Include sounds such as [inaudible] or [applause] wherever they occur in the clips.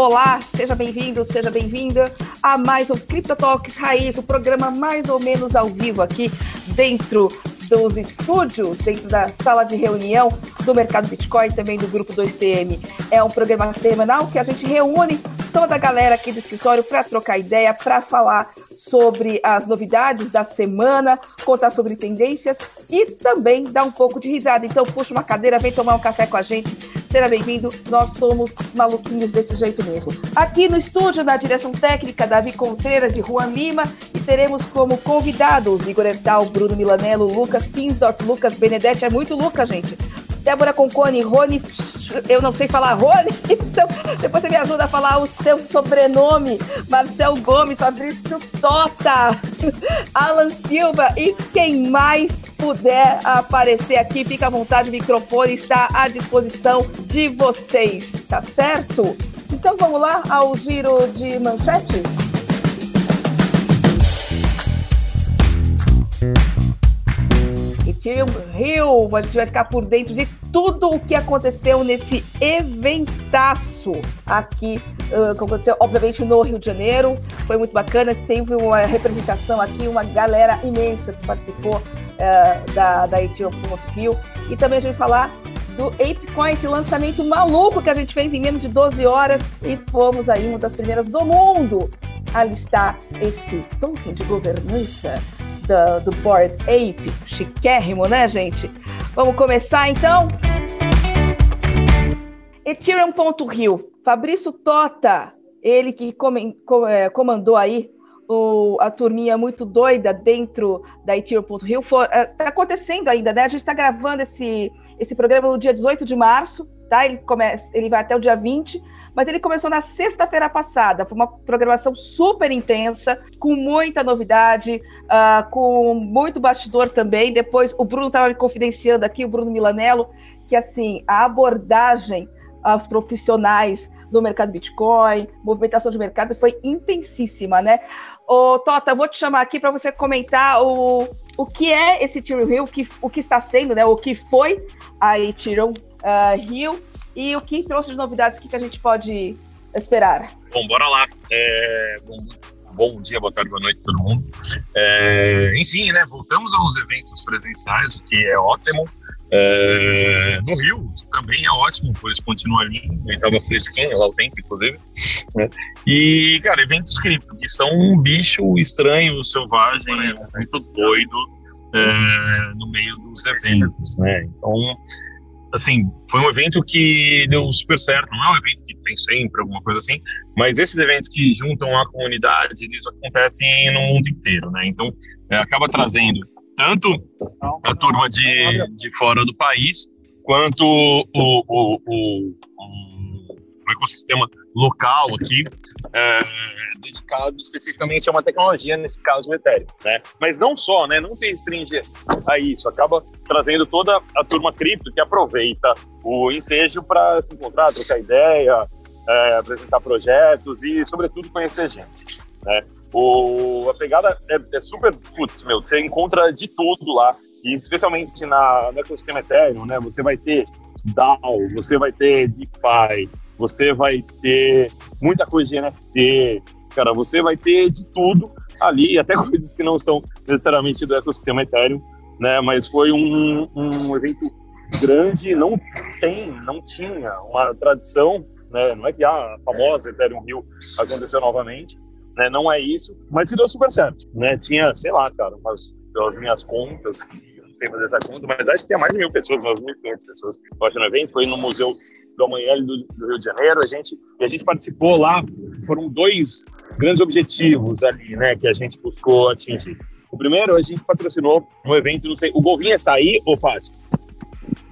Olá, seja bem-vindo, seja bem-vinda a mais um Crypto Talks Raiz, o programa mais ou menos ao vivo aqui dentro dos estúdios, dentro da sala de reunião do Mercado Bitcoin, também do Grupo 2TM. É um programa semanal que a gente reúne toda a galera aqui do escritório para trocar ideia, para falar sobre as novidades da semana, contar sobre tendências e também dar um pouco de risada. Então, puxa uma cadeira, vem tomar um café com a gente. Seja bem-vindo, nós somos maluquinhos desse jeito mesmo. Aqui no estúdio, na direção técnica, Davi Contreiras e Juan Lima, e teremos como convidados Igor Ental, Bruno Milanello, Lucas Pinsdorf, Lucas Benedetti, é muito Lucas, gente. Débora Concone, Rony eu não sei falar Rony, [laughs] então depois você me ajuda a falar o seu sobrenome. Marcel Gomes, Fabrício Tota, [laughs] Alan Silva e quem mais puder aparecer aqui, fica à vontade, o microfone está à disposição de vocês, tá certo? Então vamos lá ao giro de manchetes? Ethereum Rio. A gente vai ficar por dentro de tudo o que aconteceu nesse eventaço aqui, uh, que aconteceu, obviamente, no Rio de Janeiro. Foi muito bacana, teve uma representação aqui, uma galera imensa que participou uh, da, da Rio. E também a gente vai falar do ApeCoin, esse lançamento maluco que a gente fez em menos de 12 horas e fomos aí uma das primeiras do mundo a listar esse token de governança do, do Board Ape, chiquérrimo, né, gente? Vamos começar então? Ethereum.rio, Fabrício Tota, ele que é, comandou aí o, a turminha muito doida dentro da Ethereum.rio, está é, acontecendo ainda, né? A gente está gravando esse, esse programa no dia 18 de março, tá? Ele, começa, ele vai até o dia 20, mas ele começou na sexta-feira passada. Foi uma programação super intensa, com muita novidade, uh, com muito bastidor também. Depois, o Bruno estava me confidenciando aqui, o Bruno Milanello, que assim, a abordagem aos profissionais do mercado Bitcoin, movimentação de mercado foi intensíssima, né? Ô, Tota, vou te chamar aqui para você comentar o, o que é esse Ethereum Rio, o que, o que está sendo, né? O que foi a Ethereum uh, Rio e o que trouxe de novidades que, que a gente pode esperar. Bom, bora lá. É, bom, bom, dia, boa tarde, boa noite todo mundo. É, enfim, né, voltamos aos eventos presenciais, o que é ótimo. É, no Rio também é ótimo, pois continua ali, estava fresquinho lá o tempo, inclusive. Né? E, cara, eventos cripto, que são um bicho estranho, selvagem, muito doido é, no meio dos eventos, né? Então, assim, foi um evento que deu super certo. Não é um evento que tem sempre alguma coisa assim, mas esses eventos que juntam a comunidade, eles acontecem no mundo inteiro, né? Então, é, acaba trazendo tanto a turma de, de fora do país, quanto o, o, o, o ecossistema local aqui, é, dedicado especificamente a uma tecnologia, nesse caso o Ethereum, né? Mas não só, né? Não se restringe a isso, acaba trazendo toda a turma cripto que aproveita o ensejo para se encontrar, trocar ideia, é, apresentar projetos e, sobretudo, conhecer gente. Né? O, a pegada é, é, super, putz, meu, você encontra de tudo lá, e especialmente na, no ecossistema Ethereum, né? Você vai ter DAO, você vai ter DeFi, você vai ter muita coisa de NFT, cara, você vai ter de tudo ali, [laughs] até coisas que não são necessariamente do ecossistema Ethereum, né? Mas foi um, um evento grande, não tem, não tinha uma tradição, né? Não é que a famosa Ethereum Rio aconteceu novamente, né? Não é isso, mas se deu super certo, né? Tinha, sei lá, cara, umas, pelas minhas contas, [laughs] não sei fazer essa conta, mas acho que tinha mais de mil pessoas, umas 1.500 pessoas que no evento, foi no Museu do Amanhã do, do, Rio de Janeiro, a gente, a gente participou lá, foram dois grandes objetivos ali, né, que a gente buscou atingir. O primeiro, a gente patrocinou um evento, não sei, o Golvinha está aí, ô Paty?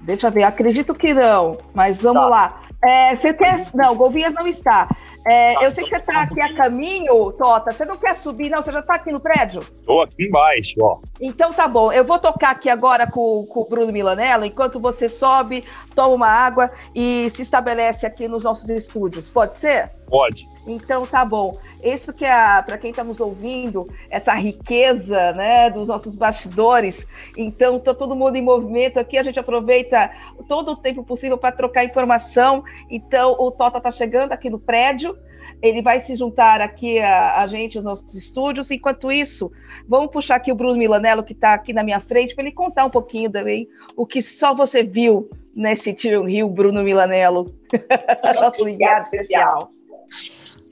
Deixa eu ver, acredito que não, mas vamos tá. lá. É, você quer. Não, Golvinhas não está. É, eu sei que você está aqui a caminho, Tota. Você não quer subir, não? Você já está aqui no prédio? Estou aqui embaixo, ó. Então tá bom. Eu vou tocar aqui agora com, com o Bruno Milanello, enquanto você sobe, toma uma água e se estabelece aqui nos nossos estúdios. Pode ser? Pode. Então tá bom. Isso que é, para quem está nos ouvindo, essa riqueza, né, dos nossos bastidores. Então tá todo mundo em movimento aqui, a gente aproveita todo o tempo possível para trocar informação. Então o Tota tá chegando aqui no prédio Ele vai se juntar aqui a, a gente nos nossos estúdios. Enquanto isso, vamos puxar aqui o Bruno Milanello, que está aqui na minha frente, para ele contar um pouquinho também o que só você viu nesse Tiro Rio, Bruno Milanello. [laughs] Nosso ligado especial.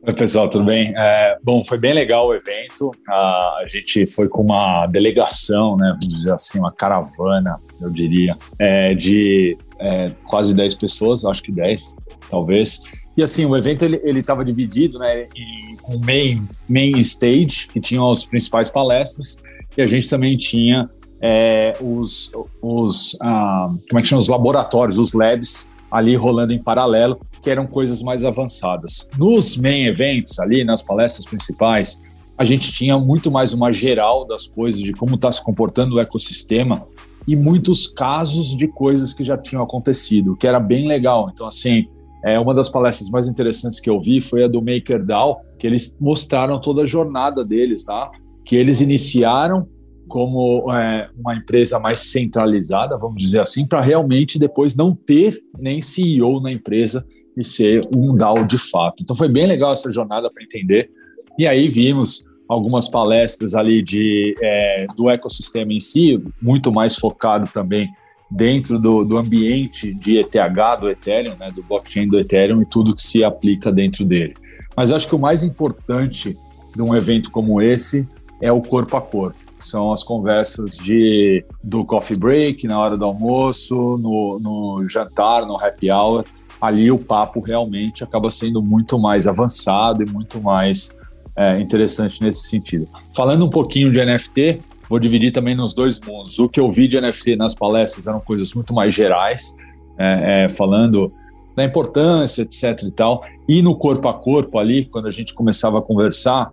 Oi, pessoal, tudo bem? É, bom, foi bem legal o evento. A, a, gente foi com uma delegação, né, vamos dizer assim, uma caravana, eu diria, é, de é, quase 10 pessoas, acho que 10, talvez. E assim, o evento ele estava dividido né, em um main, main stage, que tinha as principais palestras, e a gente também tinha é, os, os ah, como é que chama, os laboratórios, os labs ali rolando em paralelo, que eram coisas mais avançadas. Nos main events, ali nas palestras principais, a gente tinha muito mais uma geral das coisas, de como está se comportando o ecossistema e muitos casos de coisas que já tinham acontecido, que era bem legal. Então, assim, é, uma das palestras mais interessantes que eu vi foi a do MakerDAO, que eles mostraram toda a jornada deles, tá? Que eles iniciaram como é, uma empresa mais centralizada, vamos dizer assim, para realmente depois não ter nem CEO na empresa e ser um DAO de fato. Então foi bem legal essa jornada para entender. E aí vimos algumas palestras ali de, é, do ecossistema em si, muito mais focado também dentro do, do ambiente de ETH do Ethereum, né, do blockchain do Ethereum e tudo que se aplica dentro dele. Mas acho que o mais importante de um evento como esse é o corpo a corpo são as conversas de do coffee break, na hora do almoço, no, no jantar, no happy hour. Ali o papo realmente acaba sendo muito mais avançado e muito mais é, interessante nesse sentido. Falando um pouquinho de NFT, vou dividir também nos dois mundos. O que eu vi de NFT nas palestras eram coisas muito mais gerais, é, é, falando da importância, etc e tal. E no corpo a corpo ali, quando a gente começava a conversar,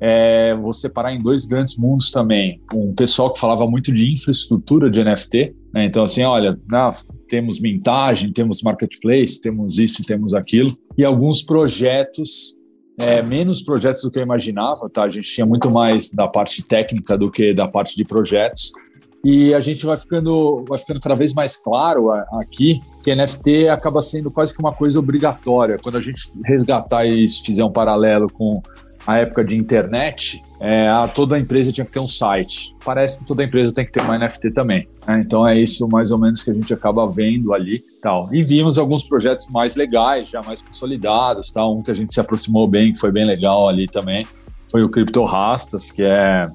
é, vou separar em dois grandes mundos também. Um pessoal que falava muito de infraestrutura de NFT, né? então assim, olha, ah, temos mintagem, temos marketplace, temos isso, temos aquilo, e alguns projetos, é, menos projetos do que eu imaginava, tá? A gente tinha muito mais da parte técnica do que da parte de projetos. E a gente vai ficando, vai ficando cada vez mais claro aqui que NFT acaba sendo quase que uma coisa obrigatória. Quando a gente resgatar e fizer um paralelo com a época de internet, é, a, toda empresa tinha que ter um site. Parece que toda empresa tem que ter uma NFT também. Né? Então é isso mais ou menos que a gente acaba vendo ali. tal. E vimos alguns projetos mais legais, já mais consolidados. Tal. Um que a gente se aproximou bem, que foi bem legal ali também, foi o Crypto Rastas, que é,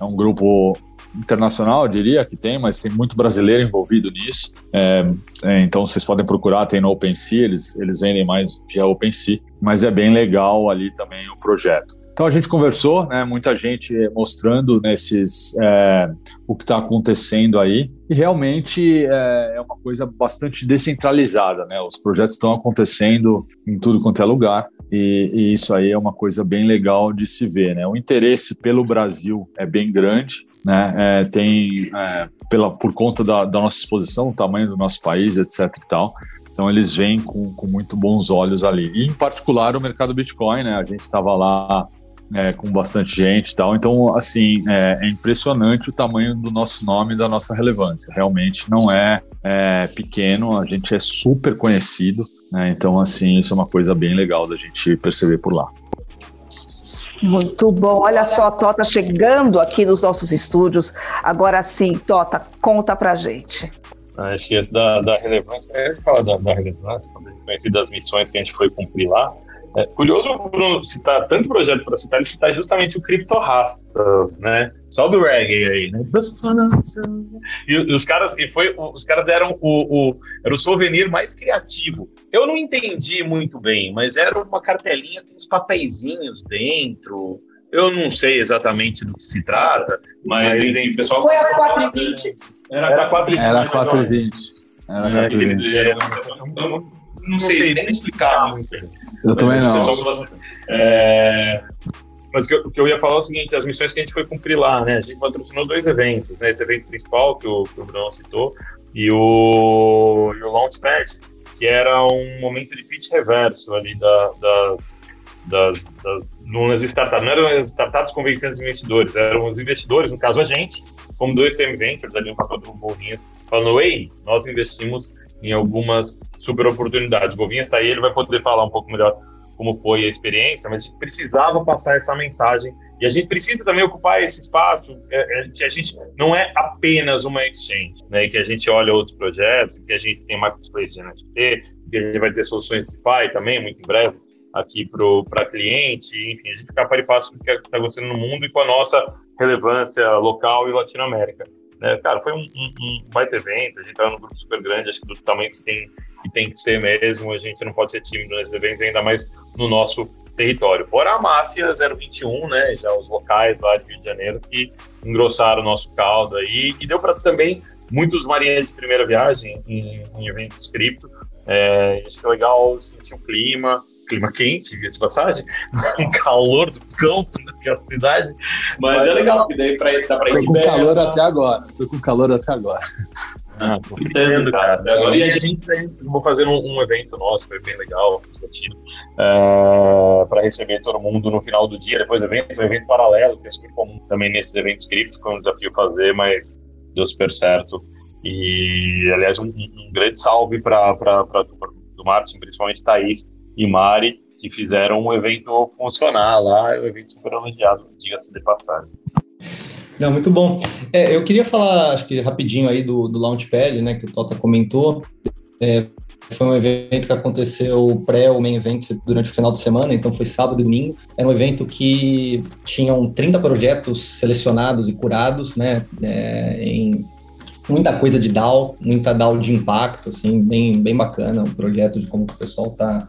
é um grupo internacional, eu diria que tem, mas tem muito brasileiro envolvido nisso. É, é, então vocês podem procurar, tem no OpenSea, eles, eles vendem mais via OpenSea, mas é bem legal ali também o projeto. Então a gente conversou, né, muita gente mostrando nesses é, o que está acontecendo aí e realmente é, é, uma coisa bastante descentralizada, né? Os projetos estão acontecendo em tudo quanto é lugar e, e, isso aí é uma coisa bem legal de se ver, né? O interesse pelo Brasil é bem grande né? É, tem é, pela por conta da, da, nossa exposição, o tamanho do nosso país, etc. E tal. Então eles vêm com, com muito bons olhos ali. E em particular o mercado Bitcoin, né? A gente estava lá é, com bastante gente e tal. Então, assim, é, é, impressionante o tamanho do nosso nome e da nossa relevância. Realmente não é, é pequeno, a gente é super conhecido. Né? Então, assim, isso é uma coisa bem legal da gente perceber por lá. Muito bom. Olha só, a Tota chegando aqui nos nossos estúdios. Agora sim, Tota, conta pra gente. Ah, acho que esse da, da relevância, é esse fala da, da relevância, quando a gente conhece das missões que a gente foi cumprir lá. É curioso o Bruno citar tanto projeto para citar, ele citar justamente o Criptorastas, né? Sobe o reggae aí, né? E, e os caras, e foi, os caras deram o, o, era o souvenir mais criativo. Eu não entendi muito bem, mas era uma cartelinha com uns papeizinhos dentro. Eu não sei exatamente do que se trata, mas enfim, pessoal. Foi às 4h20. Era 4h20. Era 4h20. Era 4h20 não sei nem explicar muito. Eu também não. É, mas o que, eu, o que, eu, ia falar é o seguinte, as missões que a gente foi cumprir lá, né? A gente patrocinou dois eventos, né? Esse evento principal que o, que o Bruno citou e o, e o Launchpad, que era um momento de pitch reverso ali da, das, das, das nas startups, não eram as startups convencendo os investidores, eram os investidores, no caso a gente, como dois TM Ventures ali no papel do Bolinhas, falando, ei, nós investimos em algumas super oportunidades. O Govinha está aí, ele vai poder falar um pouco melhor como foi a experiência, mas a gente precisava passar essa mensagem e a gente precisa também ocupar esse espaço é, é, que a gente não é apenas uma exchange, né? Que a gente olha outros projetos, que a gente tem marketplace de NFT, que a gente vai ter soluções de DeFi também, muito em breve, aqui para cliente, enfim, a gente ficar para e passo com o que está acontecendo no mundo e com a nossa relevância local e Latinoamérica. Né? Cara, foi um, um, um baita evento, a gente está num grupo super grande, acho que do tamanho que tem, que tem que ser mesmo, a gente não pode ser tímido nesses eventos, ainda mais no nosso território. Fora a máfia 021, né, já os locais lá de Rio de Janeiro que engrossaram o nosso caldo aí, e deu para também muitos marinheiros de primeira viagem em, em eventos cripto, é, acho que é legal sentir o clima, clima quente, diga passagem, [laughs] um calor do cão naquela cidade. Mas, mas é legal, porque daí pra, dá pra ir Tô com calor tá? até agora, tô com calor até agora. Ah, tô gritando, cara. Agora, e a gente vou fazer um, um, evento nosso, foi bem legal, divertido, uh, para receber todo mundo no final do dia, depois do evento, um evento paralelo, que é super comum também nesses eventos cripto, foi um desafio fazer, mas deu super certo. E, aliás, um, um grande salve para do Martin, principalmente Thaís, e Mari, que fizeram o evento funcionar lá, o evento super elogiado, diga-se de passagem. Não, muito bom. É, eu queria falar, acho que rapidinho aí do, do Launchpad, né, que o Tota comentou. É, foi um evento que aconteceu pré o main event durante o final de semana, então foi sábado e domingo. Era um evento que tinham 30 projetos selecionados e curados, né, é, em muita coisa de DAO, muita DAO de impacto, assim, bem, bem bacana, um projeto de como o pessoal está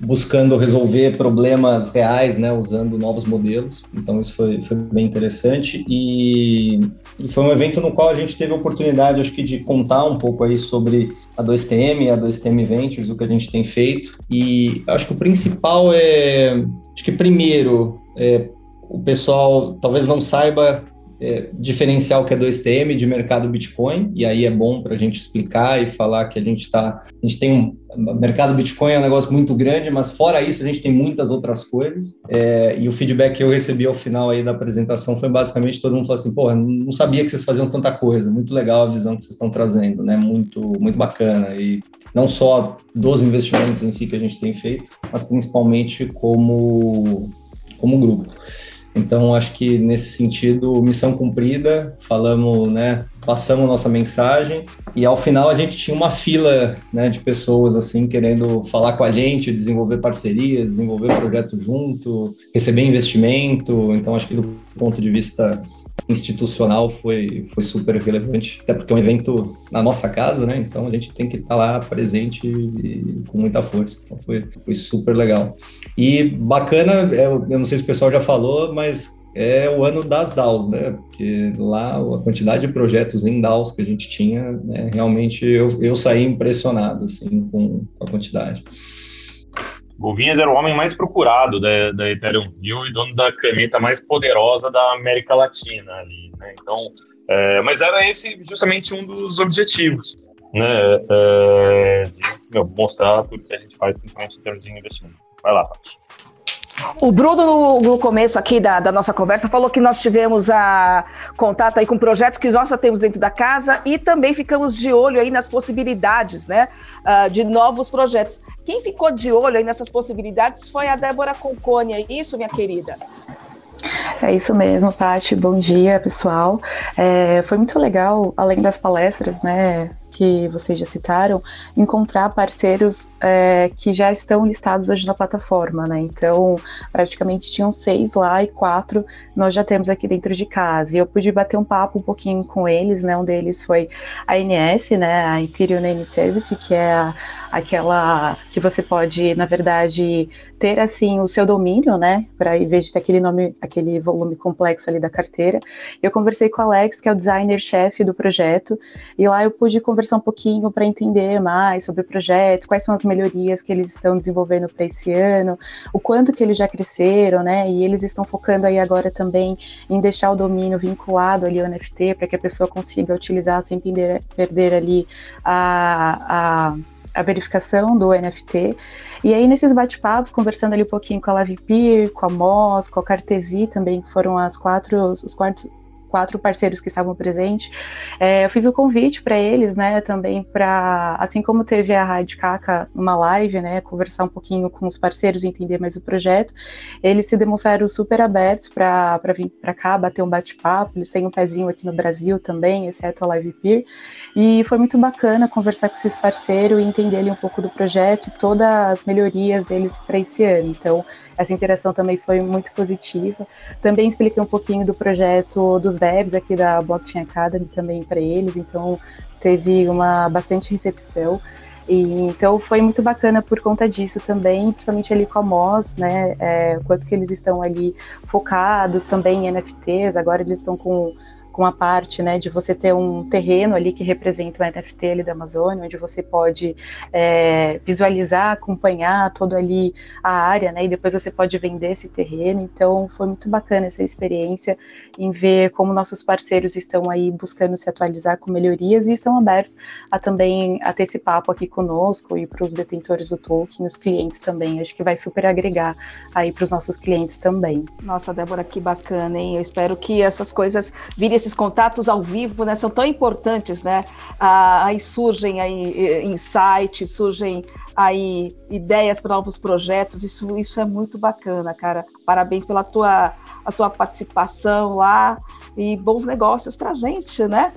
buscando resolver problemas reais, né, usando novos modelos. Então isso foi, foi bem interessante e, e, foi um evento no qual a gente teve a oportunidade, acho que, de contar um pouco aí sobre a 2TM, a 2TM Ventures, o que a gente tem feito. E acho que o principal é, acho que primeiro, é, o pessoal talvez não saiba é, diferencial que é 2TM de mercado Bitcoin, e aí é bom para a gente explicar e falar que a gente está. A gente tem um. mercado Bitcoin é um negócio muito grande, mas fora isso, a gente tem muitas outras coisas. É, e o feedback que eu recebi ao final aí da apresentação foi basicamente todo mundo falou assim: porra, não sabia que vocês faziam tanta coisa. Muito legal a visão que vocês estão trazendo, né? Muito, muito bacana. E não só dos investimentos em si que a gente tem feito, mas principalmente como, como grupo. Então, acho que nesse sentido, missão cumprida, falamos, né, passamos nossa mensagem e ao final a gente tinha uma fila, né, de pessoas assim querendo falar com a gente, desenvolver parcerias, desenvolver projeto junto, receber investimento. Então, acho que do ponto de vista institucional foi, foi super relevante, até porque é um evento na nossa casa, né? Então a gente tem que estar tá lá presente e, com muita força. Então foi, foi super legal. E bacana, é, eu não sei se o pessoal já falou, mas é o ano das DAOs, né? Porque lá a quantidade de projetos em DAOs que a gente tinha, né, realmente eu, eu saí impressionado assim, com a quantidade. Golvinhas era o homem mais procurado da, da Ethereum View e dono da caneta mais poderosa da América Latina ali, né? Então, é, mas era esse justamente um dos objetivos, né? É, de mostrar tudo que a gente faz, principalmente em termos de investimento. Vai lá, Paty. O Bruno, no, no começo aqui da, da, nossa conversa, falou que nós tivemos a contato aí com projetos que nós já temos dentro da casa e também ficamos de olho aí nas possibilidades, né, uh, de novos projetos. Quem ficou de olho aí nessas possibilidades foi a Débora Concone, é isso, minha querida? É isso mesmo, Tati. Bom dia, pessoal. É, foi muito legal, além das palestras, né, que vocês já citaram, encontrar parceiros é, que já estão listados hoje na plataforma, né? Então, praticamente tinham seis lá e quatro nós já temos aqui dentro de casa. E eu pude bater um papo um pouquinho com eles, né? Um deles foi a NS, né? A Ethereum Name Service, que é a, aquela que você pode, na verdade, ter assim o seu domínio, né? Para em vez de ter aquele nome, aquele volume complexo ali da carteira. Eu conversei com o Alex, que é o designer-chefe do projeto, e lá eu pude conversar conversar um pouquinho para entender mais sobre o projeto, quais são as melhorias que eles estão desenvolvendo para esse ano, o quanto que eles já cresceram, né? E eles estão focando aí agora também em deixar o domínio vinculado ali ao NFT para que a pessoa consiga utilizar sem perder, perder ali a, a a verificação do NFT. E aí, nesses bate-papos, conversando ali um pouquinho com a Lavipir, com a Moss, com a Cartesi também, que foram as quatro, os quatro, quatro parceiros que estavam presentes, é, eu fiz o convite para eles, né, também para, assim como teve a Rádio Caca numa live, né, conversar um pouquinho com os parceiros, entender mais o projeto, eles se demonstraram super abertos para vir para cá, bater um bate-papo, eles têm um pezinho aqui no Brasil também, exceto a Live Peer, e foi muito bacana conversar com esses parceiros e entender ali um pouco do projeto e todas as melhorias deles para esse ano. Então, essa interação também foi muito positiva. Também expliquei um pouquinho do projeto dos devs aqui da Blockchain Academy também para eles, então teve uma bastante recepção. E, então foi muito bacana por conta disso também, principalmente ali com a Moz, né? É, quanto que eles estão ali focados também em NFTs, agora eles estão com com a parte né, de você ter um terreno ali que representa o NFT ali da Amazônia, onde você pode é, visualizar, acompanhar toda ali a área, né, e depois você pode vender esse terreno. Então foi muito bacana essa experiência em ver como nossos parceiros estão aí buscando se atualizar com melhorias e estão abertos a também a ter esse papo aqui conosco e para os detentores do token, os clientes também. Acho que vai super agregar aí para os nossos clientes também. Nossa, Débora, que bacana, hein? Eu espero que essas coisas virem esses contatos ao vivo, né, são tão importantes, né? Ah, aí surgem aí eh, insights, surgem aí ideias para novos projetos. Isso, isso é muito bacana, cara. Parabéns pela tua, a tua participação lá e bons negócios para gente, né?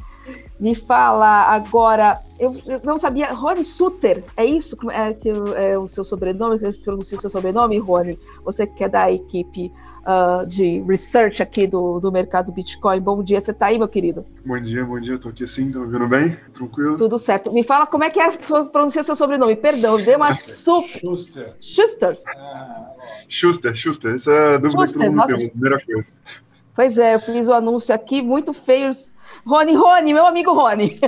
Me fala agora, eu, eu, não sabia, Rony Suter, é isso é, que é o seu sobrenome? Eu o seu sobrenome, Rony? Você que é da equipe uh, de research aqui do, do mercado Bitcoin. Bom dia, você está aí, meu querido? Bom dia, bom dia, estou aqui sim, tá ouvindo bem? Tranquilo? Tudo certo. Me fala como é que é pronunciar seu sobrenome. Perdão, deu uma [laughs] super. Schuster. Schuster. Ah, Schuster, Schuster. Essa é a dúvida Schuster, que todo mundo tem, a primeira coisa. Pois é, eu fiz o anúncio aqui, muito feio. Rony, Rony, meu amigo Rony. [laughs]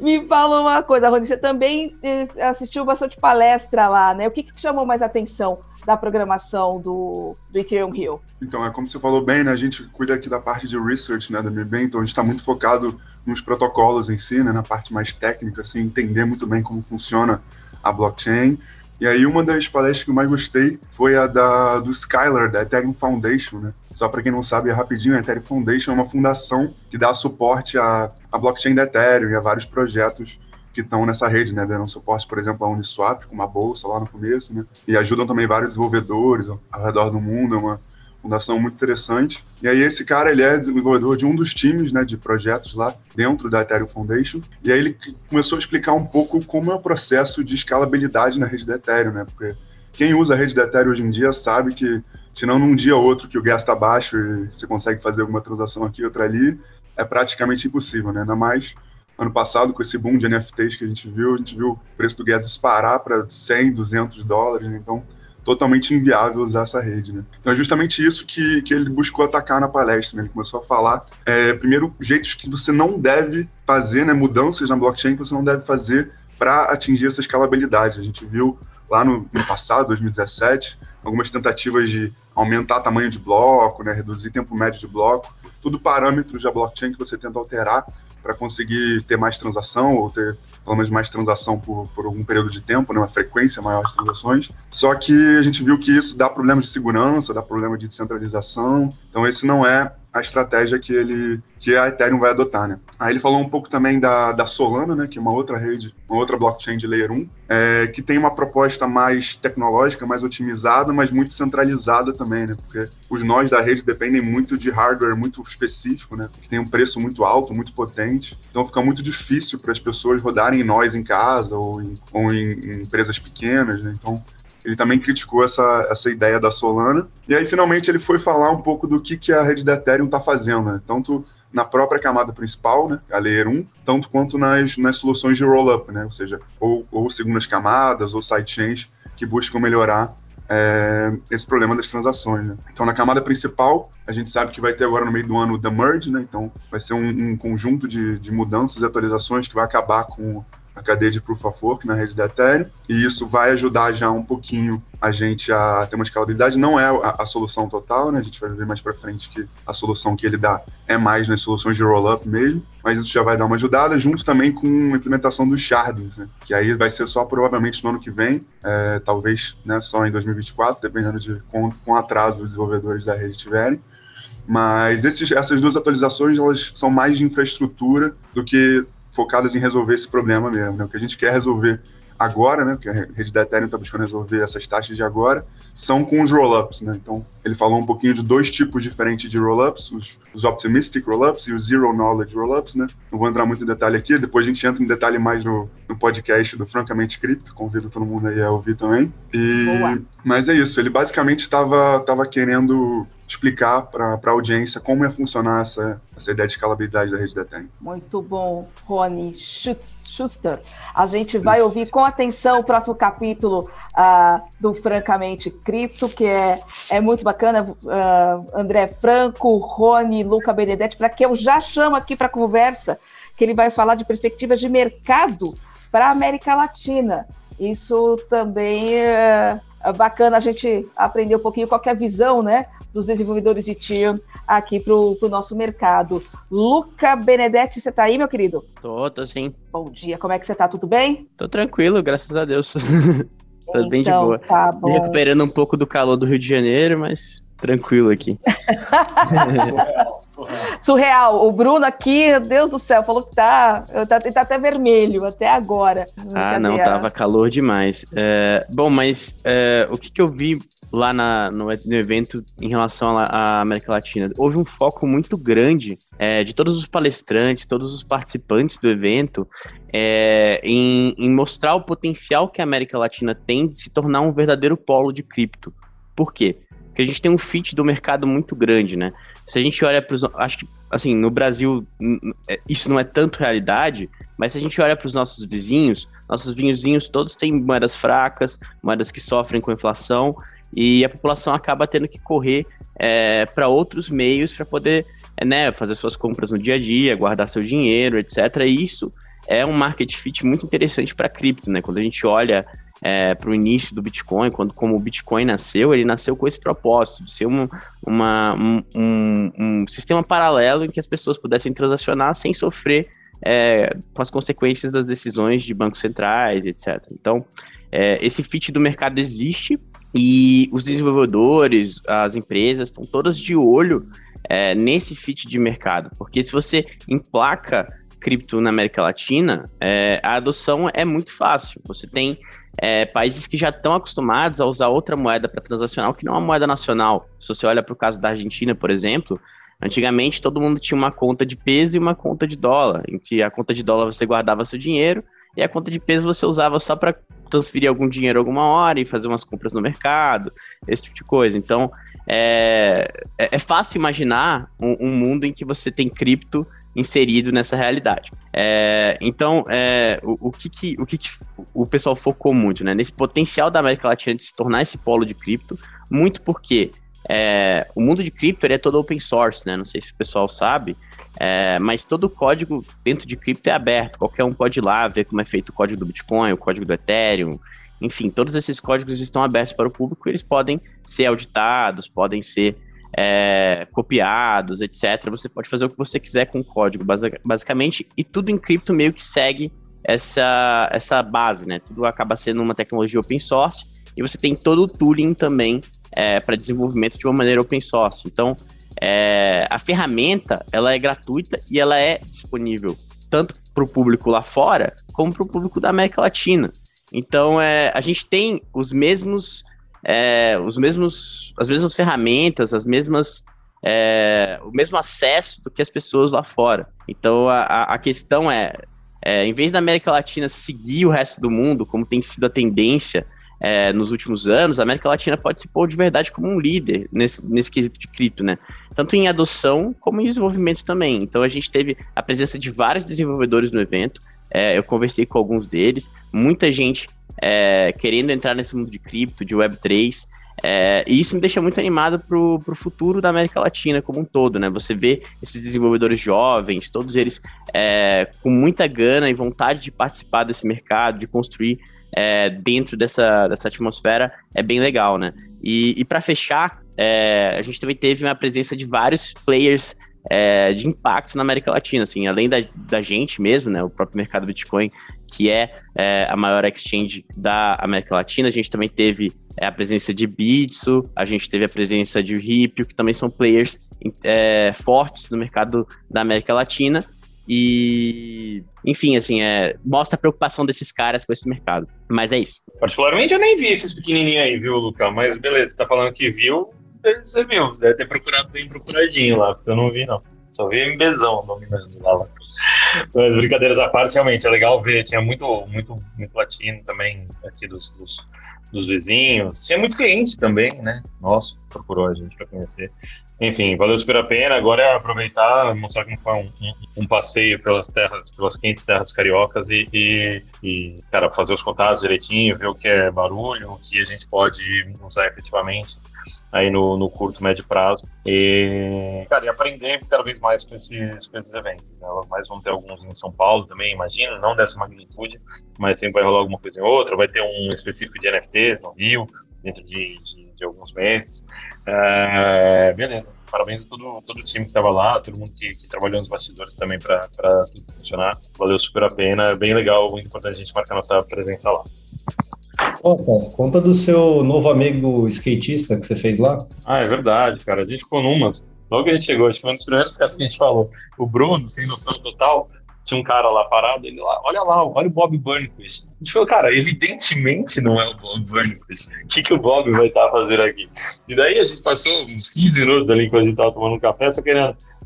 Me fala uma coisa, Rony, você também eh, assistiu bastante palestra lá, né? O que, que te chamou mais atenção da programação do, do Ethereum Hill? Então, é como você falou bem, né? A gente cuida aqui da parte de research, né, da MIBem, então a gente está muito focado nos protocolos em si, né, na parte mais técnica, assim, entender muito bem como funciona a blockchain. E aí uma das palestras que eu mais gostei foi a da, do Skylar, da Ethereum Foundation, né? Só para quem não sabe, é rapidinho, a Ethereum Foundation é uma fundação que dá suporte à, à blockchain da Ethereum e a vários projetos que estão nessa rede, né? Deram suporte, por exemplo, a Uniswap, com uma bolsa lá no começo, né? E ajudam também vários desenvolvedores ao, ao redor do mundo, é uma fundação muito interessante. E aí esse cara, ele é desenvolvedor de um dos times, né, de projetos lá dentro da Ethereum Foundation. E aí ele começou a explicar um pouco como é o processo de escalabilidade na rede da Ethereum, né? Porque quem usa a rede da Ethereum hoje em dia sabe que, se não num dia ou outro que o gas está baixo e você consegue fazer alguma transação aqui, outra ali, é praticamente impossível, né? Ainda mais ano passado, com esse boom de NFTs que a gente viu, a gente viu o preço do gas disparar para 100, 200 dólares, né? então totalmente inviável usar essa rede, né? Então é justamente isso que, que ele buscou atacar na palestra, né? Ele começou a falar, é, primeiro, jeitos que você não deve fazer, né? Mudanças na blockchain que você não deve fazer para atingir essa escalabilidade. A gente viu lá no, no, passado, 2017, algumas tentativas de aumentar tamanho de bloco, né? Reduzir tempo médio de bloco, tudo parâmetros da blockchain que você tenta alterar para conseguir ter mais transação ou ter pelo menos mais transação por, por algum período de tempo, né, uma frequência maior de transações. Só que a gente viu que isso dá problemas de segurança, dá problema de descentralização. Então esse não é a estratégia que ele que a Ethereum vai adotar, né? Aí ele falou um pouco também da, da Solana, né, que é uma outra rede, uma outra blockchain de Layer 1, é, que tem uma proposta mais tecnológica, mais otimizada, mas muito centralizada também, né? Porque os nós da rede dependem muito de hardware muito específico, né? Que tem um preço muito alto, muito potente. Então fica muito difícil para as pessoas rodarem nós em casa ou em, ou em, em empresas pequenas, né? Então ele também criticou essa, essa ideia da Solana. E aí, finalmente, ele foi falar um pouco do que, que a rede da Ethereum está fazendo, né? tanto na própria camada principal, né, a Layer 1, tanto quanto nas, nas soluções de roll-up, né? ou seja, ou, ou segundas camadas, ou sidechains, que buscam melhorar é, esse problema das transações. Né? Então, na camada principal, a gente sabe que vai ter agora no meio do ano o The Merge, né? então vai ser um, um conjunto de, de mudanças e atualizações que vai acabar com a cadeia de Proof of Work na rede da Ethereum, e isso vai ajudar já um pouquinho a gente a ter uma escalabilidade. Não é a, a solução total, né? A gente vai ver mais para frente que a solução que ele dá é mais nas soluções de roll-up mesmo, mas isso já vai dar uma ajudada, junto também com a implementação dos shardings, né? Que aí vai ser só provavelmente no ano que vem, é, talvez né, só em 2024, dependendo de quanto com atraso os desenvolvedores da rede tiverem Mas esses, essas duas atualizações elas são mais de infraestrutura do que focadas em resolver esse problema mesmo. Né? O que a gente quer resolver agora, né, porque a rede da Ethereum está buscando resolver essas taxas de agora, são com os rollups, né? Então, ele falou um pouquinho de dois tipos diferentes de rollups, os, os optimistic rollups e os zero knowledge rollups, né? Não vou entrar muito em detalhe aqui, depois a gente entra em detalhe mais no, no podcast do Francamente Cripto, convido todo mundo aí a ouvir também. E, mas é isso, ele basicamente estava tava querendo explicar para a audiência como ia funcionar essa, essa ideia de escalabilidade da rede da Ethereum. Muito bom, Rony. Schuster. A gente vai ouvir com atenção o próximo capítulo uh, do Francamente Cripto, que é, é muito bacana. Uh, André Franco, Rony, Luca Benedetti, para que eu já chamo aqui para conversa, que ele vai falar de perspectivas de mercado para a América Latina. Isso também é bacana a gente aprender um pouquinho qual é a visão né, dos desenvolvedores de Tier aqui para o nosso mercado. Luca Benedetti, você está aí, meu querido? Tô, tô sim. Bom dia, como é que você está? Tudo bem? Tô tranquilo, graças a Deus. [laughs] tô então, bem de então, boa. Tá bom. Me recuperando um pouco do calor do Rio de Janeiro, mas tranquilo aqui. [laughs] surreal, O Bruno aqui, Deus do céu, falou que tá, tá, tá até vermelho até agora. Ah, não, tava calor demais. É, bom, mas é, o que, que eu vi lá na, no, no, evento em relação à América Latina. Houve um foco muito grande é, de todos os palestrantes, todos os participantes do evento, é, em, em, mostrar o potencial que a América Latina tem de se tornar um verdadeiro polo de cripto. Por quê? Porque a gente tem um fit do mercado muito grande, né? Se a gente olha para os. Acho que, assim, no Brasil é, isso não é tanto realidade, mas se a gente olha para os nossos vizinhos, nossos vizinhos todos têm moedas fracas, moedas que sofrem com inflação, e a população acaba tendo que correr é, para outros meios para poder é, né, fazer suas compras no dia a dia, guardar seu dinheiro, etc. E isso é um market fit muito interessante para cripto, né? Quando a gente olha é, para o início do Bitcoin, quando como o Bitcoin nasceu, ele nasceu com esse propósito de ser um, uma, um, um, um sistema paralelo em que as pessoas pudessem transacionar sem sofrer é, com as consequências das decisões de bancos centrais, etc. Então, é, esse fit do mercado existe e os desenvolvedores, as empresas estão todas de olho é, nesse fit de mercado, porque se você emplaca cripto na América Latina, é, a adoção é muito fácil. Você tem é, países que já estão acostumados a usar outra moeda para transacionar, que não é uma moeda nacional. Se você olha para o caso da Argentina, por exemplo, antigamente todo mundo tinha uma conta de peso e uma conta de dólar, em que a conta de dólar você guardava seu dinheiro e a conta de peso você usava só para transferir algum dinheiro alguma hora e fazer umas compras no mercado, esse tipo de coisa. Então, é, é, é fácil imaginar um, um, mundo em que você tem cripto inserido nessa realidade. É, então, é, o, o, que, que, o que, que o pessoal focou muito, né? Nesse potencial da América Latina de se tornar esse polo de cripto, muito porque é, o mundo de cripto é todo open source, né? Não sei se o pessoal sabe, é, mas todo o código dentro de cripto é aberto. Qualquer um pode ir lá ver como é feito o código do Bitcoin, o código do Ethereum. Enfim, todos esses códigos estão abertos para o público e eles podem ser auditados, podem ser é, copiados, etc. Você pode fazer o que você quiser com o código, basicamente, e tudo em cripto meio que segue essa, essa base, né? Tudo acaba sendo uma tecnologia open source e você tem todo o tooling também é, para desenvolvimento de uma maneira open source. Então, é, a ferramenta ela é gratuita e ela é disponível tanto para o público lá fora como para o público da América Latina. Então, é, a gente tem os mesmos, é, os mesmos, as mesmas ferramentas, as mesmas, é, o mesmo acesso do que as pessoas lá fora. Então, a, a questão é, é, em vez da América Latina seguir o resto do mundo, como tem sido a tendência é, nos últimos anos, a América Latina pode se pôr de verdade como um líder nesse, nesse quesito de cripto, né? Tanto em adoção como em desenvolvimento também. Então a gente teve a presença de vários desenvolvedores no evento. É, eu conversei com alguns deles, muita gente é, querendo entrar nesse mundo de cripto, de Web3. É, e isso me deixa muito animado para o futuro da América Latina como um todo, né? Você vê esses desenvolvedores jovens, todos eles é, com muita gana e vontade de participar desse mercado, de construir é, dentro dessa, dessa atmosfera é bem legal, né? E, e para fechar, é, a gente também teve uma presença de vários players é, de impacto na América Latina, assim, além da, da gente mesmo, né, o próprio mercado Bitcoin, que é, é a maior exchange da América Latina, a gente também teve é, a presença de Bitso, a gente teve a presença de Ripio, que também são players é, fortes no mercado da América Latina, e, enfim, assim, é, mostra a preocupação desses caras com esse mercado. Mas é isso. Particularmente eu nem vi esses pequenininhos aí, viu, Luca? Mas beleza, você tá falando que viu, você viu. Deve ter procurado bem procuradinho lá, porque eu não vi, não. Só vi MBzão dominando lá. Mas brincadeiras à parte, realmente, é legal ver. Tinha muito, muito, muito latino também aqui dos, dos, dos vizinhos. Tinha muito cliente também, né? Nossa, procurou a gente para conhecer. Enfim, valeu super a pena. Agora é aproveitar, mostrar como foi um, um, passeio pelas terras, pelas quentes terras cariocas e, e, e, cara, fazer os contatos direitinho, ver o que é barulho, o que a gente pode usar efetivamente aí no, no curto, médio prazo. E, cara, e aprender cada vez mais com esses, com esses eventos. Né? Mais vão ter alguns em São Paulo também, imagino, não dessa magnitude, mas sempre vai rolar alguma coisa em outra. Vai ter um específico de NFTs no Rio, dentro de, de, de alguns meses. É, beleza. Parabéns a todo, todo o time que estava lá, todo mundo que, que, trabalhou nos bastidores também para tudo funcionar. Valeu super a pena. Bem legal, muito importante a gente marcar nossa presença lá. Opa, conta do seu novo amigo skatista que você fez lá. Ah, é verdade, cara. A gente ficou numas. Logo que a gente chegou, acho que foi um dos primeiros caras que a gente falou. O Bruno, sem noção total, tinha um cara lá parado, ele lá, olha lá, olha o Bob Burnquist. A gente falou, cara, evidentemente não é o Bob Burnquist. O que, que o Bob vai estar fazendo aqui? E daí a gente passou uns 15 minutos ali quando a gente tava tomando um café, só que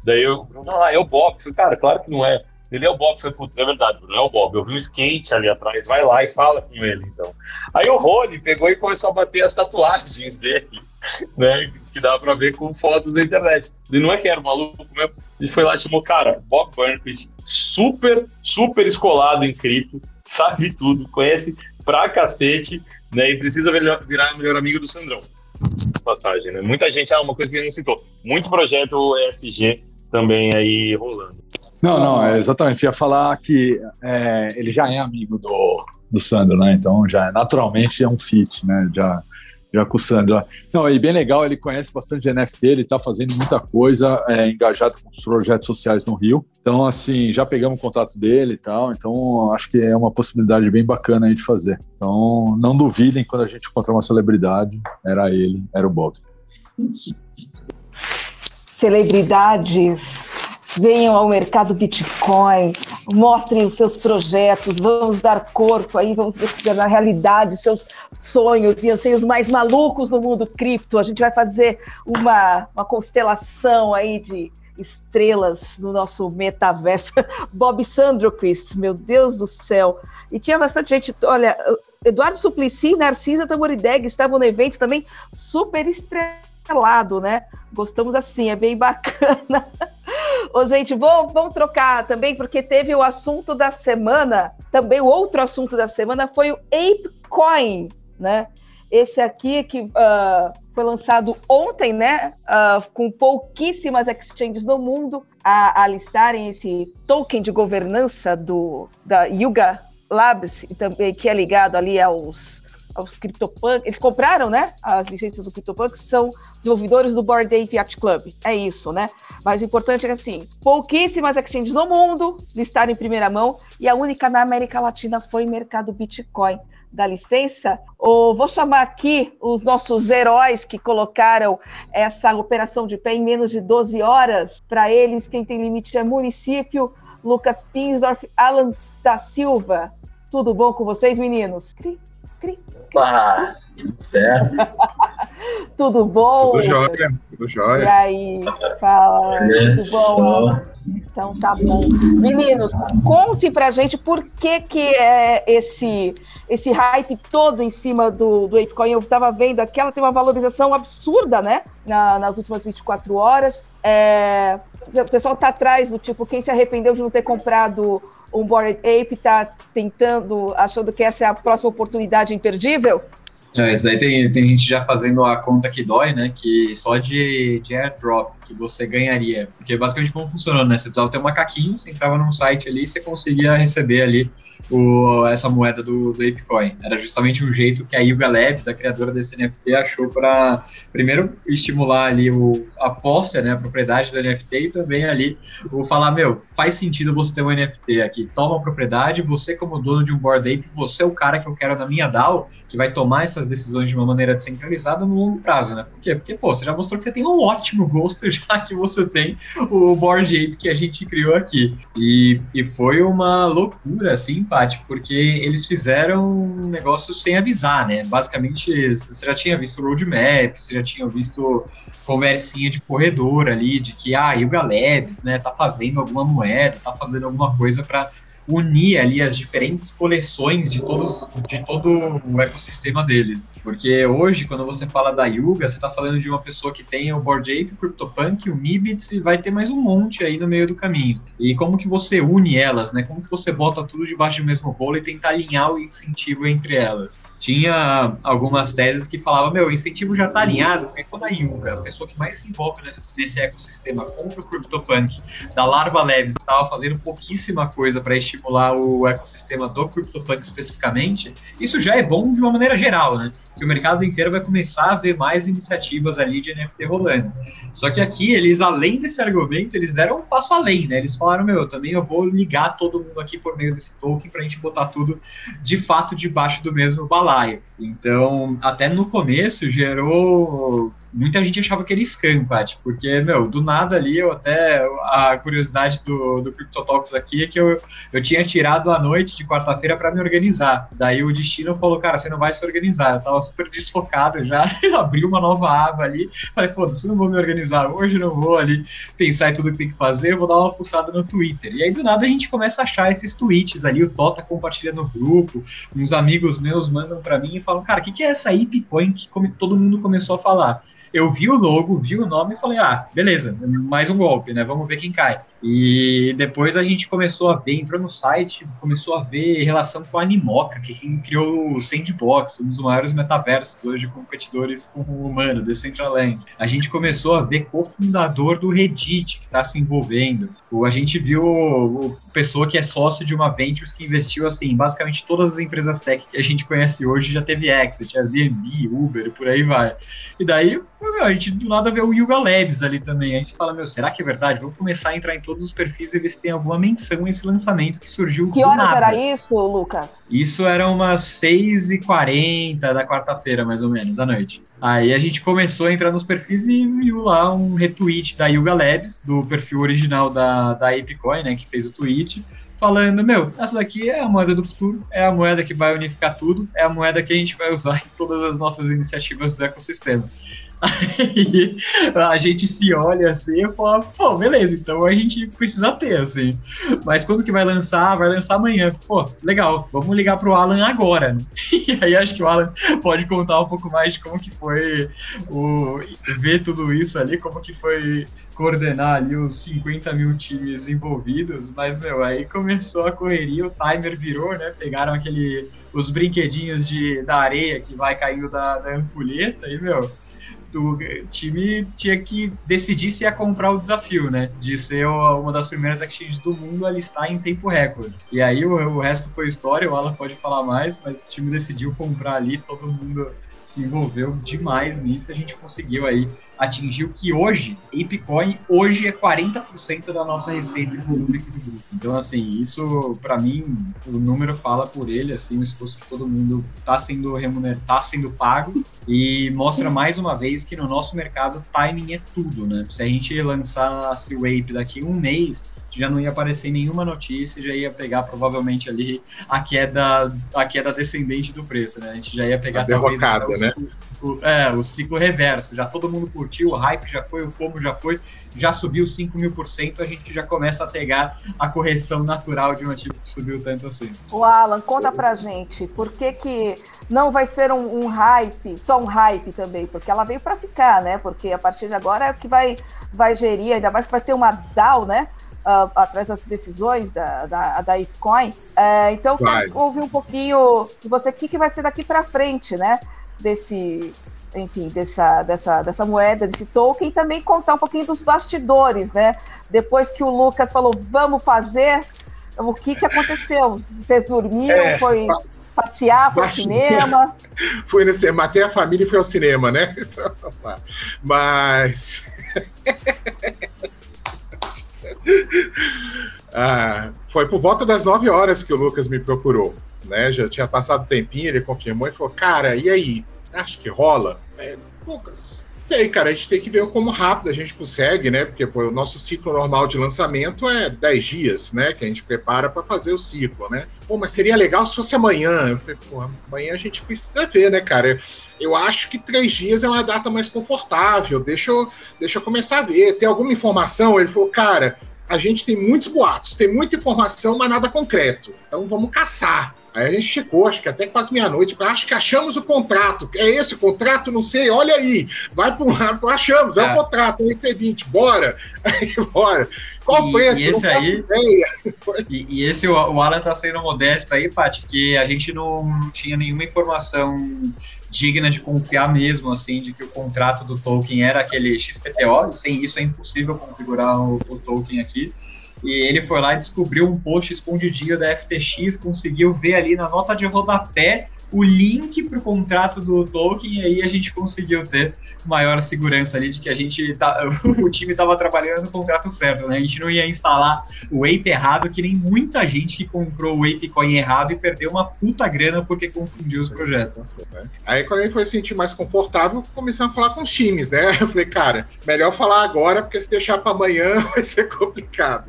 daí eu, não, ah, é o Bob. Falei, cara, claro que não é. Ele é o Bob. Eu falei, putz, é verdade, não é o Bob. Eu vi um skate ali atrás, vai lá e fala com ele, então. Aí o Rony pegou e começou a bater as tatuagens dele, [laughs] né? Que dava pra ver com fotos da internet. Ele não é que era maluco mesmo. Ele foi lá e chamou, cara, Bob Burnquist, super, super escolado em cripto, sabe tudo, conhece pra cacete, né? E precisa virar melhor amigo do Sandrão. Passagem, né? Muita gente, ah, uma coisa que ele não citou, muito projeto ESG também aí rolando. Não, não, é exatamente. ia falar que é, ele já é amigo do, do Sandro, né? Então já naturalmente é um fit, né? Já, já com o Sandro. Não, e bem legal, ele conhece bastante NFT, ele está fazendo muita coisa, é, engajado com os projetos sociais no Rio. Então, assim, já pegamos o contato dele e tal. Então, acho que é uma possibilidade bem bacana aí de fazer. Então, não duvidem quando a gente encontrar uma celebridade, era ele, era o Bob. Celebridades venham ao mercado Bitcoin, mostrem os seus projetos, vamos dar corpo aí, vamos descobrir na realidade seus sonhos e anseios mais malucos no mundo cripto. A gente vai fazer uma, uma constelação aí de estrelas no nosso metaverso. [laughs] Bob Sandroquist, meu Deus do céu. E tinha bastante gente, olha, Eduardo Suplicy e Narcisa Tamorideg estavam no evento também, super estrelado, né? Gostamos assim, é bem bacana. [laughs] Ô, gente, vamos, vamos trocar também, porque teve o assunto da semana, também o outro assunto da semana foi o ApeCoin, né? Esse aqui que uh, foi lançado ontem, né? Uh, com pouquíssimas exchanges no mundo a, a, listarem esse token de governança do, da Yuga Labs, também, que é ligado ali aos aos CryptoPunk. Eles compraram, né? As licenças do CryptoPunk, são desenvolvedores do Board Ape Yacht Club. É isso, né? Mas o importante é que, assim, pouquíssimas exchanges no mundo listaram em primeira mão e a única na América Latina foi mercado Bitcoin. Dá licença? Ou vou chamar aqui os nossos heróis que colocaram essa operação de pé em menos de 12 horas. Para eles, quem tem limite é município. Lucas Pinsdorf, Alan da Silva. Tudo bom com vocês, meninos? Cri, cri. Opa, certo. [laughs] tudo bom? Tudo jóia, tudo jóia. E aí, fala, tudo bom? Então tá bom. Meninos, conte pra gente por que que é esse esse hype todo em cima do, do ApeCoin. Eu estava vendo aqui, ela tem uma valorização absurda, né? Na, nas últimas 24 horas. É, o pessoal tá atrás do tipo, quem se arrependeu de não ter comprado um Bored Ape tá tentando, achando que essa é a próxima oportunidade imperdível? É, isso daí tem, tem gente já fazendo a conta que dói, né? Que só de, de airdrop que você ganharia. Porque basicamente como funcionou, né? Você precisava ter um macaquinho, você entrava num site ali e você conseguia receber ali o, essa moeda do, do ApeCoin. Era justamente um jeito que a Yuga Labs, a criadora desse NFT, achou para, primeiro, estimular ali o, a posse, né, a propriedade do NFT e também ali o falar, meu, faz sentido você ter um NFT aqui, toma a propriedade, você como dono de um Board Ape, você é o cara que eu quero na minha DAO, que vai tomar essas decisões de uma maneira descentralizada no longo prazo, né? Por quê? Porque, pô, você já mostrou que você tem um ótimo gosto [laughs] já que você tem o Board Ape que a gente criou aqui. E, e foi uma loucura, assim, Paty, porque eles fizeram um negócio sem avisar, né? Basicamente, você já tinha visto o roadmap, você já tinha visto conversinha de corredor ali, de que, ah, Yuga Labs, né, tá fazendo alguma moeda, tá fazendo alguma coisa para unir ali as diferentes coleções de todos de todo o ecossistema deles. Porque hoje, quando você fala da Yuga, você está falando de uma pessoa que tem o Board Ape, o CryptoPunk, o Mibits e vai ter mais um monte aí no meio do caminho. E como que você une elas, né? Como que você bota tudo debaixo do mesmo bolo e tenta alinhar o incentivo entre elas? Tinha algumas teses que falavam, meu, o incentivo já está alinhado, é quando a Yuga, a pessoa que mais se envolve nesse ecossistema, compra o CryptoPunk da Larva Labs, estava fazendo pouquíssima coisa para estimular o ecossistema do CryptoPunk especificamente, isso já é bom de uma maneira geral, né? Que o mercado inteiro vai começar a ver mais iniciativas ali de NFT rolando. Só que aqui, eles, além desse argumento, eles deram um passo além, né? Eles falaram, meu, também eu vou ligar todo mundo aqui por meio desse token para a gente botar tudo de fato debaixo do mesmo balaio. Então, até no começo, gerou muita gente achava que era scam, Pat, porque, meu, do nada ali, eu até, a curiosidade do, do CryptoTalks aqui é que eu, eu tinha tirado a noite de quarta-feira para me organizar. Daí o destino falou, cara, você não vai se organizar. Eu tava super desfocado já, [laughs] abri uma nova aba ali, falei, foda-se, não vou me organizar hoje, não vou ali pensar em tudo que tem que fazer, vou dar uma fuçada no Twitter. E aí, do nada, a gente começa a achar esses tweets ali, o Tota compartilha no grupo, uns amigos meus mandam para mim e falam, cara, o que, que é essa Ipcoin que todo mundo começou a falar? Eu vi o logo, vi o nome e falei, ah, beleza, mais um golpe, né? Vamos ver quem cai. E depois a gente começou a ver, entrou no site, começou a ver relação com a Animoca, que é quem criou o Sandbox, um dos maiores metaversos hoje competidores com o humano, Decentraland. A gente começou a ver cofundador do Reddit, que está se envolvendo. A gente viu o pessoa que é sócio de uma Ventures que investiu, assim, basicamente todas as empresas tech que a gente conhece hoje já teve exit, Airbnb, Uber, por aí vai. E daí meu, a gente do nada vê o Yuga Labs ali também. A gente fala, meu, será que é verdade? Vamos começar a entrar em todos os perfis e ver se tem alguma menção a esse lançamento que surgiu Que horas nada. era isso, Lucas? Isso era umas 6h40 da quarta-feira, mais ou menos, à noite. Aí a gente começou a entrar nos perfis e viu lá um retweet da Yuga Labs, do perfil original da, da Apecoin, né, que fez o tweet, falando, meu, essa daqui é a moeda do futuro, é a moeda que vai unificar tudo, é a moeda que a gente vai usar em todas as nossas iniciativas do ecossistema. Aí a gente se olha assim e fala, pô, beleza, então a gente precisa ter, assim. Mas quando que vai lançar? Vai lançar amanhã. Pô, legal, vamos ligar pro Alan agora. [laughs] E aí acho que o Alan pode contar um pouco mais de como que foi o ver tudo isso ali, como que foi coordenar ali os 50 mil times envolvidos, mas, meu, aí começou a correria, o timer virou, né? Pegaram aquele, os brinquedinhos de, da areia que vai caindo da, da ampulheta e, meu, o time tinha que decidir se ia comprar o desafio, né? De ser uma das primeiras exchanges do mundo a listar em tempo recorde. E aí o, o resto foi história, o Alan pode falar mais, mas o time decidiu comprar ali, todo mundo se envolveu demais nisso, a gente conseguiu aí atingir o que hoje, ApeCoin, hoje é 40% da nossa receita de volume aqui do grupo. Então, assim, isso para mim, o número fala por ele, assim, o esforço de todo mundo está sendo remunerado, está sendo pago e mostra mais uma vez que no nosso mercado timing é tudo, né? Se a gente lançasse o Ape daqui um mês, já não ia aparecer nenhuma notícia, já ia pegar provavelmente ali a queda, a queda descendente do preço, né? A gente já ia pegar a talvez derrocada, né? O, é, o ciclo reverso. Já todo mundo curtiu, o hype já foi, o como já foi, já subiu 5 mil por cento, a gente já começa a pegar a correção natural de um ativo que subiu tanto assim. O Alan, conta pra gente, por que que não vai ser um, um hype, só um hype também? Porque ela veio para ficar, né? Porque a partir de agora é o que vai, vai gerir, ainda mais que vai ter uma DAO, né? Uh, atrás das decisões da, da, da Bitcoin. Uh, então, quero ouvir um pouquinho de você, o que, que vai ser daqui para frente, né? Desse, enfim, dessa, dessa, dessa moeda, desse token, e também contar um pouquinho dos bastidores, né? Depois que o Lucas falou, vamos fazer, o que, que aconteceu? Vocês dormiram? É, foi passear, foi ao cinema? [laughs] No cinema, matei a família e fui ao cinema, né? [laughs] Mas. [laughs] ah, foi por volta das 9 horas que o Lucas me procurou. Né? Já tinha passado tempinho, ele confirmou e falou: Cara, e aí? Acho que rola? É, Lucas, sei, cara, a gente tem que ver como rápido a gente consegue, né? Porque pô, o nosso ciclo normal de lançamento é 10 dias, né? Que a gente prepara para fazer o ciclo, né? Pô, mas seria legal se fosse amanhã. Eu falei, pô, amanhã a gente precisa ver, né, cara? Eu acho que três dias é uma data mais confortável. Deixa eu, deixa eu começar a ver. Tem alguma informação? Ele falou, cara, a gente tem muitos boatos, tem muita informação, mas nada concreto. Então vamos caçar. Aí a gente chegou, acho que até quase meia-noite, acho que achamos o contrato. É esse o contrato? Não sei, olha aí. Vai para um lado, achamos, é, é o contrato, é esse 20, bora. [laughs] Aí, bora. Qual o preço? E esse aí, [laughs] e, e, esse, o, Alan tá sendo modesto aí, Paty, que a gente não tinha nenhuma informação digna de confiar mesmo, assim, de que o contrato do token era aquele XPTO, e sem isso é impossível configurar o, o token aqui. E ele foi lá e descobriu um post escondidinho da FTX, conseguiu ver ali na nota de rodapé o link para o contrato do Tolkien, e aí a gente conseguiu ter maior segurança ali de que a gente tá, [laughs] o time estava trabalhando no contrato certo, né? A gente não ia instalar o Ape errado, que nem muita gente que comprou o Apecoin errado e perdeu uma puta grana porque confundiu os projetos. Aí quando a gente foi se sentir mais confortável, começamos a falar com os times, né? [laughs] Eu falei, cara, melhor falar agora, porque se deixar para amanhã [laughs] vai ser complicado.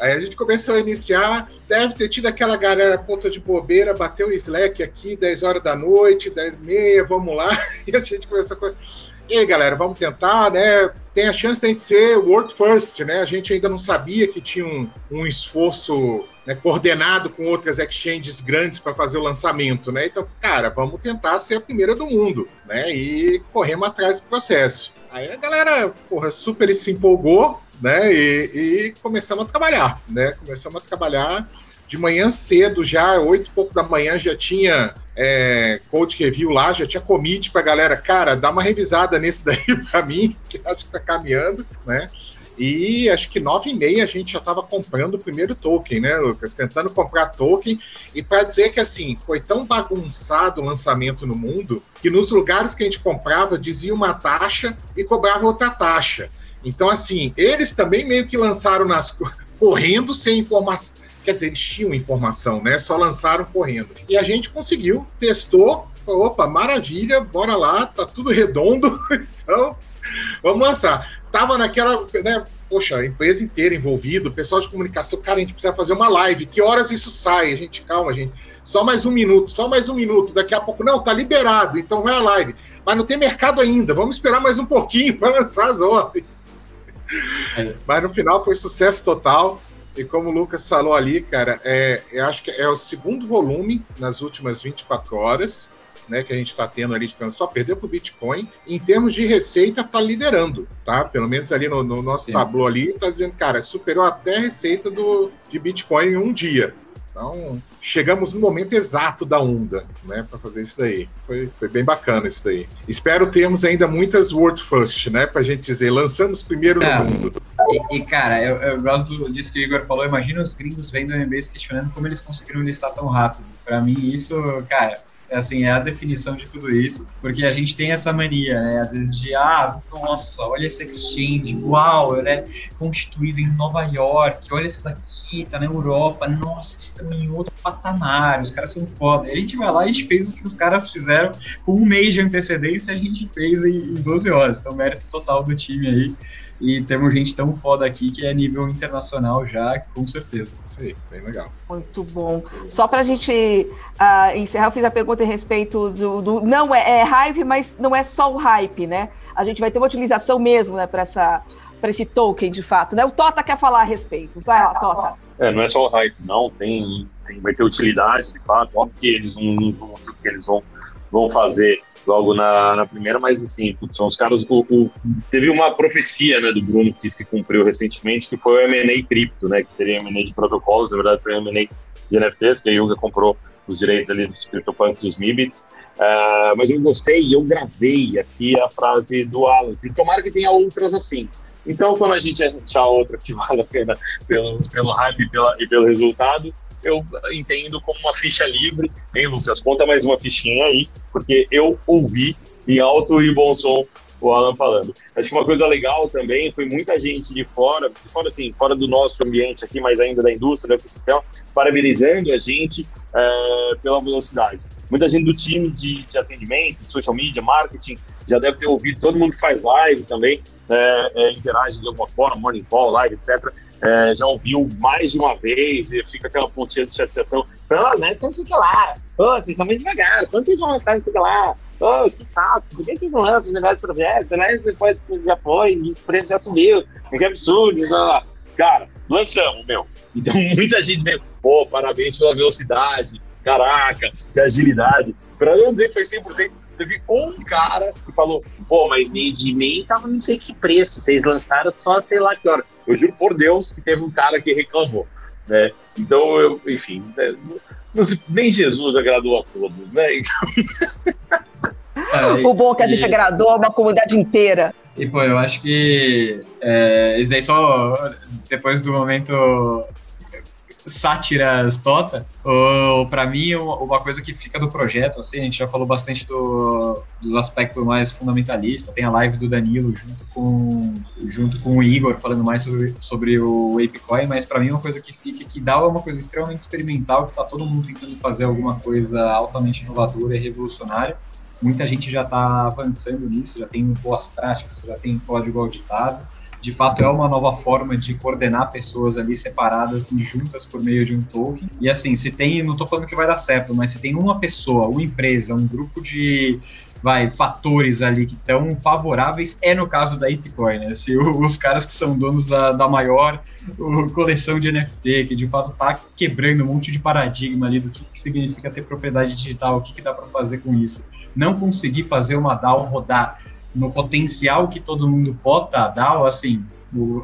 Aí a gente começou a iniciar, deve ter tido aquela galera ponta de bobeira, bateu o Slack aqui, 10 horas da noite, 10 e meia, vamos lá. [laughs] E a gente começou a. E aí, galera, vamos tentar, né? Tem a chance de a gente ser world first, né? A gente ainda não sabia que tinha um, um esforço né, coordenado com outras exchanges grandes para fazer o lançamento, né? Então, cara, vamos tentar ser a primeira do mundo, né? E corremos atrás do processo. Aí a galera, porra, super se empolgou, né? E, e começamos a trabalhar, né? Começamos a trabalhar de manhã cedo, já, oito e pouco da manhã, já tinha é, code review lá, já tinha commit pra galera, cara, dá uma revisada nesse [laughs] daí pra mim, que acho que tá caminhando, né? E acho que nove e meia a gente já estava comprando o primeiro token, né, Lucas? Tentando comprar token. E para dizer que assim, foi tão bagunçado o lançamento no mundo que nos lugares que a gente comprava dizia uma taxa e cobrava outra taxa. Então, assim, eles também meio que lançaram nas [laughs] correndo sem informação. Quer dizer, eles tinham informação, né? Só lançaram correndo. E a gente conseguiu, testou, opa, maravilha, bora lá, tá tudo redondo, [laughs] então [laughs] vamos lançar tava naquela, né, poxa, a empresa inteira envolvida, o pessoal de comunicação, cara, a gente precisa fazer uma live, que horas isso sai? A gente, calma, gente, só mais um minuto, só mais um minuto, daqui a pouco, não, tá liberado, então vai a live. Mas não tem mercado ainda, vamos esperar mais um pouquinho [laughs] para lançar as ordens. É. Mas no final foi sucesso total. E como o Lucas falou ali, cara, é, eu acho que é o segundo volume nas últimas 24 horas né, que a gente está tendo ali de só perdeu para o Bitcoin. Em termos de receita, está liderando, tá? Pelo menos ali no, no nosso Sim. tabu ali, está dizendo, cara, superou até a receita do, de Bitcoin em um dia. Então, chegamos no momento exato da onda, né, para fazer isso daí. Foi, foi bem bacana isso daí. Espero termos ainda muitas World First, né, para a gente dizer, lançamos primeiro é, no mundo. E, e cara, eu, eu, gosto disso que o Igor falou. Imagina os gringos vendo o MBS questionando como eles conseguiram listar tão rápido. Para mim, isso, cara, assim, é a definição de tudo isso, porque a gente tem essa mania, né, às vezes de, ah, nossa, olha esse exchange, uau, ele é constituído em Nova York, olha esse daqui, tá na Europa, nossa, eles estão em outro patamar, os caras são foda. E a gente vai lá e a gente fez o que os caras fizeram com um mês de antecedência, a gente fez em, em 12 horas, então mérito total do time aí. E temos gente tão foda aqui que é nível internacional já, com certeza. Isso aí, bem legal. Muito bom. Só para a gente uh, encerrar, eu fiz a pergunta a respeito do. do não, é, é, hype, mas não é só o hype, né? A gente vai ter uma utilização mesmo, né, para essa para esse token de fato, né? O Tota quer falar a respeito. Vai lá, Tota. É, não é só o hype, não. Tem, tem vai ter utilidade, de fato. Óbvio que eles vão, que eles vão, vão fazer logo na, na primeira, mas assim, são os caras. O, o, teve uma profecia né, do Bruno que se cumpriu recentemente, que foi o MA cripto, né? Que teria MA de protocolos, na verdade foi o MA de NFTs, que a Yuga comprou os direitos ali dos CryptoPunks dos Mibits. Uh, mas eu gostei e eu gravei aqui a frase do Alan. E tomara que tenha outras assim. Então, quando a gente achar outra que [laughs] vale a pena pelo, pelo hype e, e pelo resultado, eu entendo como uma ficha livre. Hein, Lucas? Conta mais uma fichinha aí, porque eu ouvi em alto e bom som o Alan falando. Acho que uma coisa legal também foi muita gente de fora, de fora assim, fora do nosso ambiente aqui, mas ainda da indústria, do ecossistema, parabenizando a gente é, pela velocidade. Muita gente do time de, de atendimento, de social media, marketing, já deve ter ouvido, todo mundo que faz live também, é, é, interage de alguma forma, morning call, live, etc. É, já ouviu mais de uma vez e fica aquela pontinha de chateação. Não, né? Você não sei o que lá. Ô, vocês estão meio devagar. Quando vocês vão lançar isso lá? Ô, que saco. Por que vocês não lançam os negócios projetos? Né? Depois já foi, o preço já subiu. Que absurdo. Blá, blá. Cara, lançamos, meu. Então [laughs] muita gente veio, pô, parabéns pela velocidade. Caraca, que agilidade. Para não dizer que foi 100%, teve um cara que falou, pô, mas meio de meio tava não sei que preço. Vocês lançaram só sei lá que hora. Eu juro por Deus que teve um cara que reclamou, né? Então, eu, enfim, né? nem Jesus agradou a todos, né? Então... É, o bom é que a gente [laughs] agradou uma comunidade inteira. E, pô, eu acho que é, isso daí só depois do momento sátiras tota, ou para mim uma coisa que fica do projeto, assim, a gente já falou bastante do, dos aspectos mais fundamentalistas, tem a live do Danilo junto com, junto com o Igor falando mais sobre, sobre o ApeCoin, mas para mim uma coisa que fica, que dá uma coisa extremamente experimental, que tá todo mundo tentando fazer alguma coisa altamente inovadora e revolucionária, muita gente já está avançando nisso, já tem boas práticas, já tem código auditado, de fato é uma nova forma de coordenar pessoas ali separadas e juntas por meio de um token. E assim, se tem, não estou falando que vai dar certo, mas se tem uma pessoa, uma empresa, um grupo de vai, fatores ali que estão favoráveis, é no caso da Bitcoin, né? Se os caras que são donos da, da maior coleção de NFT, que de fato está quebrando um monte de paradigma ali do que, que significa ter propriedade digital, o que, que dá para fazer com isso. Não conseguir fazer uma DAO rodar no potencial que todo mundo bota DAO, assim,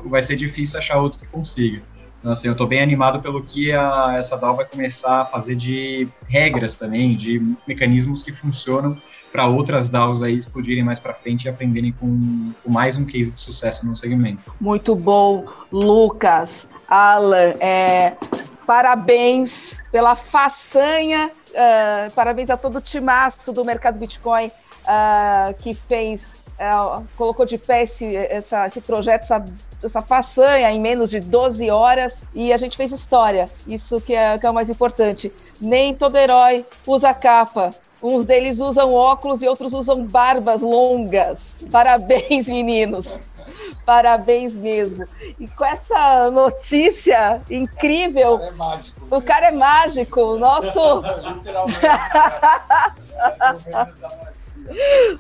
vai ser difícil achar outro que consiga. Então, assim, eu estou bem animado pelo que a, essa DAO vai começar a fazer de regras também, de mecanismos que funcionam para outras DAOs aí explodirem mais para frente e aprenderem com, com, mais um case de sucesso no segmento. Muito bom, Lucas, Alan, é, parabéns pela façanha, uh, parabéns a todo o timaço do mercado Bitcoin uh, que fez, uh, colocou de pé esse, essa, esse projeto, essa, essa façanha em menos de 12 horas e a gente fez história. Isso que é, que é o mais importante. Nem todo herói usa capa. Uns deles usam óculos e outros usam barbas longas. [laughs] Parabéns, meninos. Parabéns mesmo. E com essa notícia incrível, o cara é mágico. O cara é mágico. Nosso. [laughs] Literalmente. [laughs]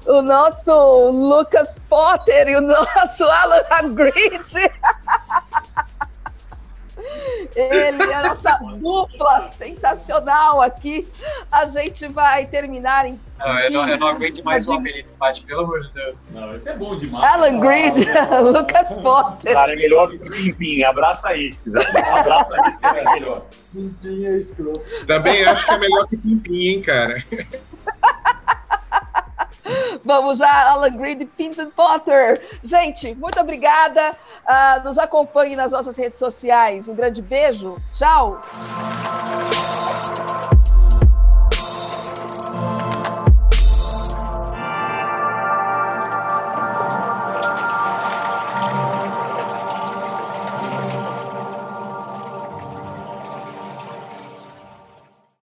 o nosso Lucas Potter e o nosso [laughs] Alan Grid. Ele é a nossa dupla sensacional aqui. A gente vai terminar em. Não, eu, não, eu não aguento mais o apelido, Paty, pelo amor de Deus. Não, isso é bom demais. Alan Grid, [laughs] Lucas Potter. Cara, é melhor que o Pimpim. Abraça isso. Abraça que é melhor. Pimpim é escroto. Também acho que é melhor que Pimpim, hein, cara. [laughs] Vamos já, Alan Grid, Pinton Potter. Gente, muito obrigada. Uh, nos acompanhe nas nossas redes sociais. Um grande beijo. Tchau.